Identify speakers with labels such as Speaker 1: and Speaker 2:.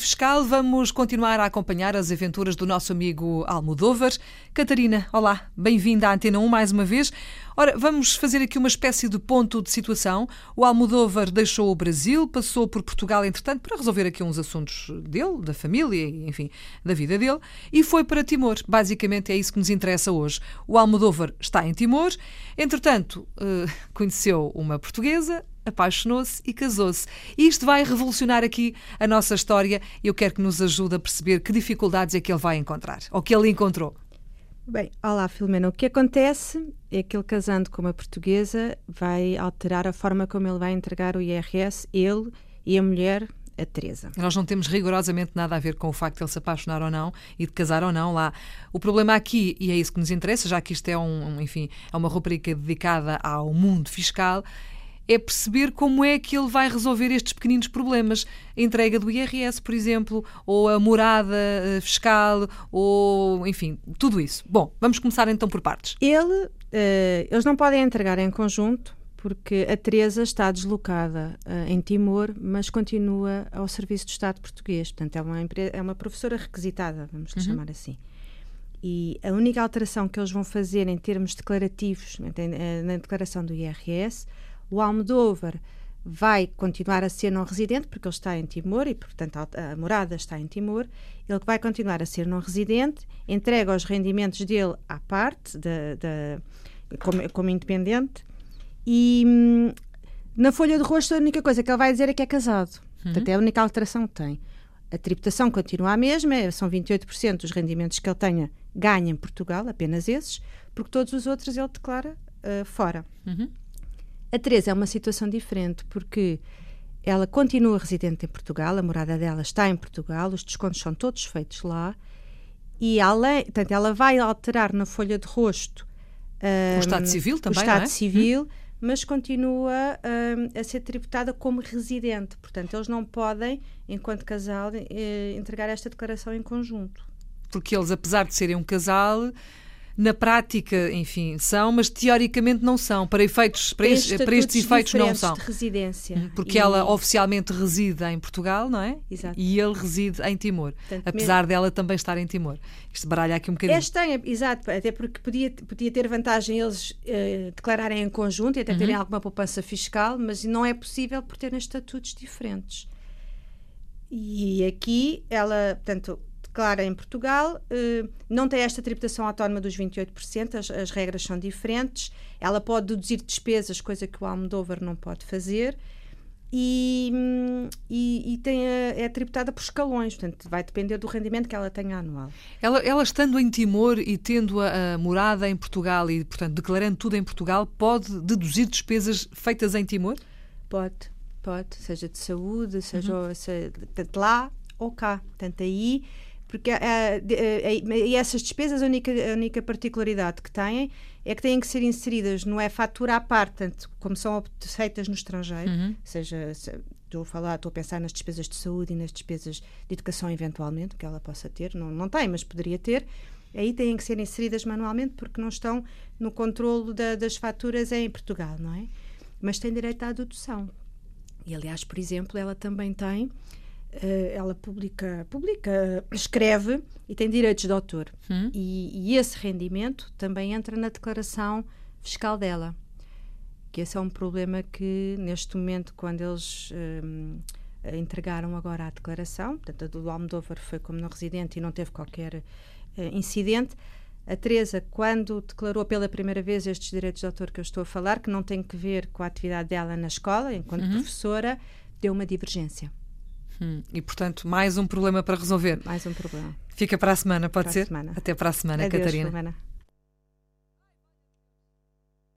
Speaker 1: fiscal, vamos continuar a acompanhar as aventuras do nosso amigo Almodóvar. Catarina, olá, bem-vinda à Antena 1 mais uma vez. Ora, vamos fazer aqui uma espécie de ponto de situação. O Almodóvar deixou o Brasil, passou por Portugal, entretanto, para resolver aqui uns assuntos dele, da família, enfim, da vida dele, e foi para Timor. Basicamente é isso que nos interessa hoje. O Almodóvar está em Timor, entretanto, uh, conheceu uma portuguesa, apaixonou-se e casou-se. E isto vai revolucionar aqui a nossa história. Eu quero que nos ajude a perceber que dificuldades é que ele vai encontrar, ou que ele encontrou.
Speaker 2: Bem, olá Filomena. O que acontece é que ele casando com uma portuguesa vai alterar a forma como ele vai entregar o IRS, ele e a mulher, a Teresa.
Speaker 1: Nós não temos rigorosamente nada a ver com o facto de ele se apaixonar ou não e de casar ou não lá. O problema aqui, e é isso que nos interessa, já que isto é um, enfim, é uma rubrica dedicada ao mundo fiscal, é perceber como é que ele vai resolver estes pequeninos problemas. A entrega do IRS, por exemplo, ou a morada eh, fiscal, ou enfim, tudo isso. Bom, vamos começar então por partes.
Speaker 2: Ele, uh, eles não podem entregar em conjunto, porque a Teresa está deslocada uh, em Timor, mas continua ao serviço do Estado português. Portanto, é uma, é uma professora requisitada, vamos lhe uhum. chamar assim. E a única alteração que eles vão fazer em termos declarativos, na declaração do IRS, o Almodóvar vai continuar a ser não residente, porque ele está em Timor e, portanto, a, a morada está em Timor. Ele vai continuar a ser não residente, entrega os rendimentos dele à parte, de, de, como, como, independente, e hum, na folha de rosto a única coisa que ele vai dizer é que é casado. Uhum. Portanto, é a única alteração que tem. A tributação continua a mesma, é, são 28% dos rendimentos que ele tenha ganha em Portugal, apenas esses, porque todos os outros ele declara uh, fora. Uhum. A Teresa é uma situação diferente porque ela continua residente em Portugal, a morada dela está em Portugal, os descontos são todos feitos lá e além, portanto, ela vai alterar na folha de rosto
Speaker 1: um, o Estado Civil também,
Speaker 2: o Estado
Speaker 1: é?
Speaker 2: Civil, hum. mas continua um, a ser tributada como residente. Portanto, eles não podem, enquanto casal, eh, entregar esta declaração em conjunto.
Speaker 1: Porque eles, apesar de serem um casal, na prática, enfim, são, mas teoricamente não são. Para, efeitos, para, este, para estes efeitos não são.
Speaker 2: De residência.
Speaker 1: Uhum, porque e... ela oficialmente reside em Portugal, não é?
Speaker 2: Exato.
Speaker 1: E ele reside em Timor. Portanto, apesar mesmo... dela também estar em Timor. Isto baralha aqui um bocadinho.
Speaker 2: Este tem, exato, até porque podia, podia ter vantagem eles uh, declararem em conjunto e até terem uhum. alguma poupança fiscal, mas não é possível por terem estatutos diferentes. E aqui ela, portanto, declara em Portugal, eh, não tem esta tributação autónoma dos 28%, as, as regras são diferentes, ela pode deduzir despesas, coisa que o Almodóvar não pode fazer, e, e, e tem a, é tributada por escalões, portanto vai depender do rendimento que ela tenha anual.
Speaker 1: Ela, ela estando em Timor e tendo a, a, morada em Portugal e, portanto, declarando tudo em Portugal, pode deduzir despesas feitas em Timor?
Speaker 2: Pode, pode, seja de saúde, seja, uhum. seja lá ou cá. Portanto, aí porque uh, uh, e essas despesas, a única, a única particularidade que têm é que têm que ser inseridas, não é fatura à parte, tanto como são feitas no estrangeiro, uhum. seja, se, estou a falar, estou a pensar nas despesas de saúde e nas despesas de educação eventualmente, que ela possa ter, não, não tem, mas poderia ter, aí têm que ser inseridas manualmente porque não estão no controlo da, das faturas em Portugal, não é? Mas tem direito à dedução. E aliás, por exemplo, ela também tem ela publica, publica, escreve e tem direitos de autor. Hum. E, e, esse rendimento também entra na declaração fiscal dela. Que esse é um problema que, neste momento, quando eles um, entregaram agora a declaração, portanto, a do Almodóvar foi como não residente e não teve qualquer uh, incidente. A Teresa, quando declarou pela primeira vez estes direitos de autor que eu estou a falar, que não tem que ver com a atividade dela na escola, enquanto uhum. professora, deu uma divergência.
Speaker 1: Hum, e, portanto, mais um problema para resolver.
Speaker 2: Mais um problema.
Speaker 1: Fica para a semana, pode
Speaker 2: para
Speaker 1: ser?
Speaker 2: Semana.
Speaker 1: Até para a semana,
Speaker 2: Adeus,
Speaker 1: Catarina.
Speaker 2: Filomena.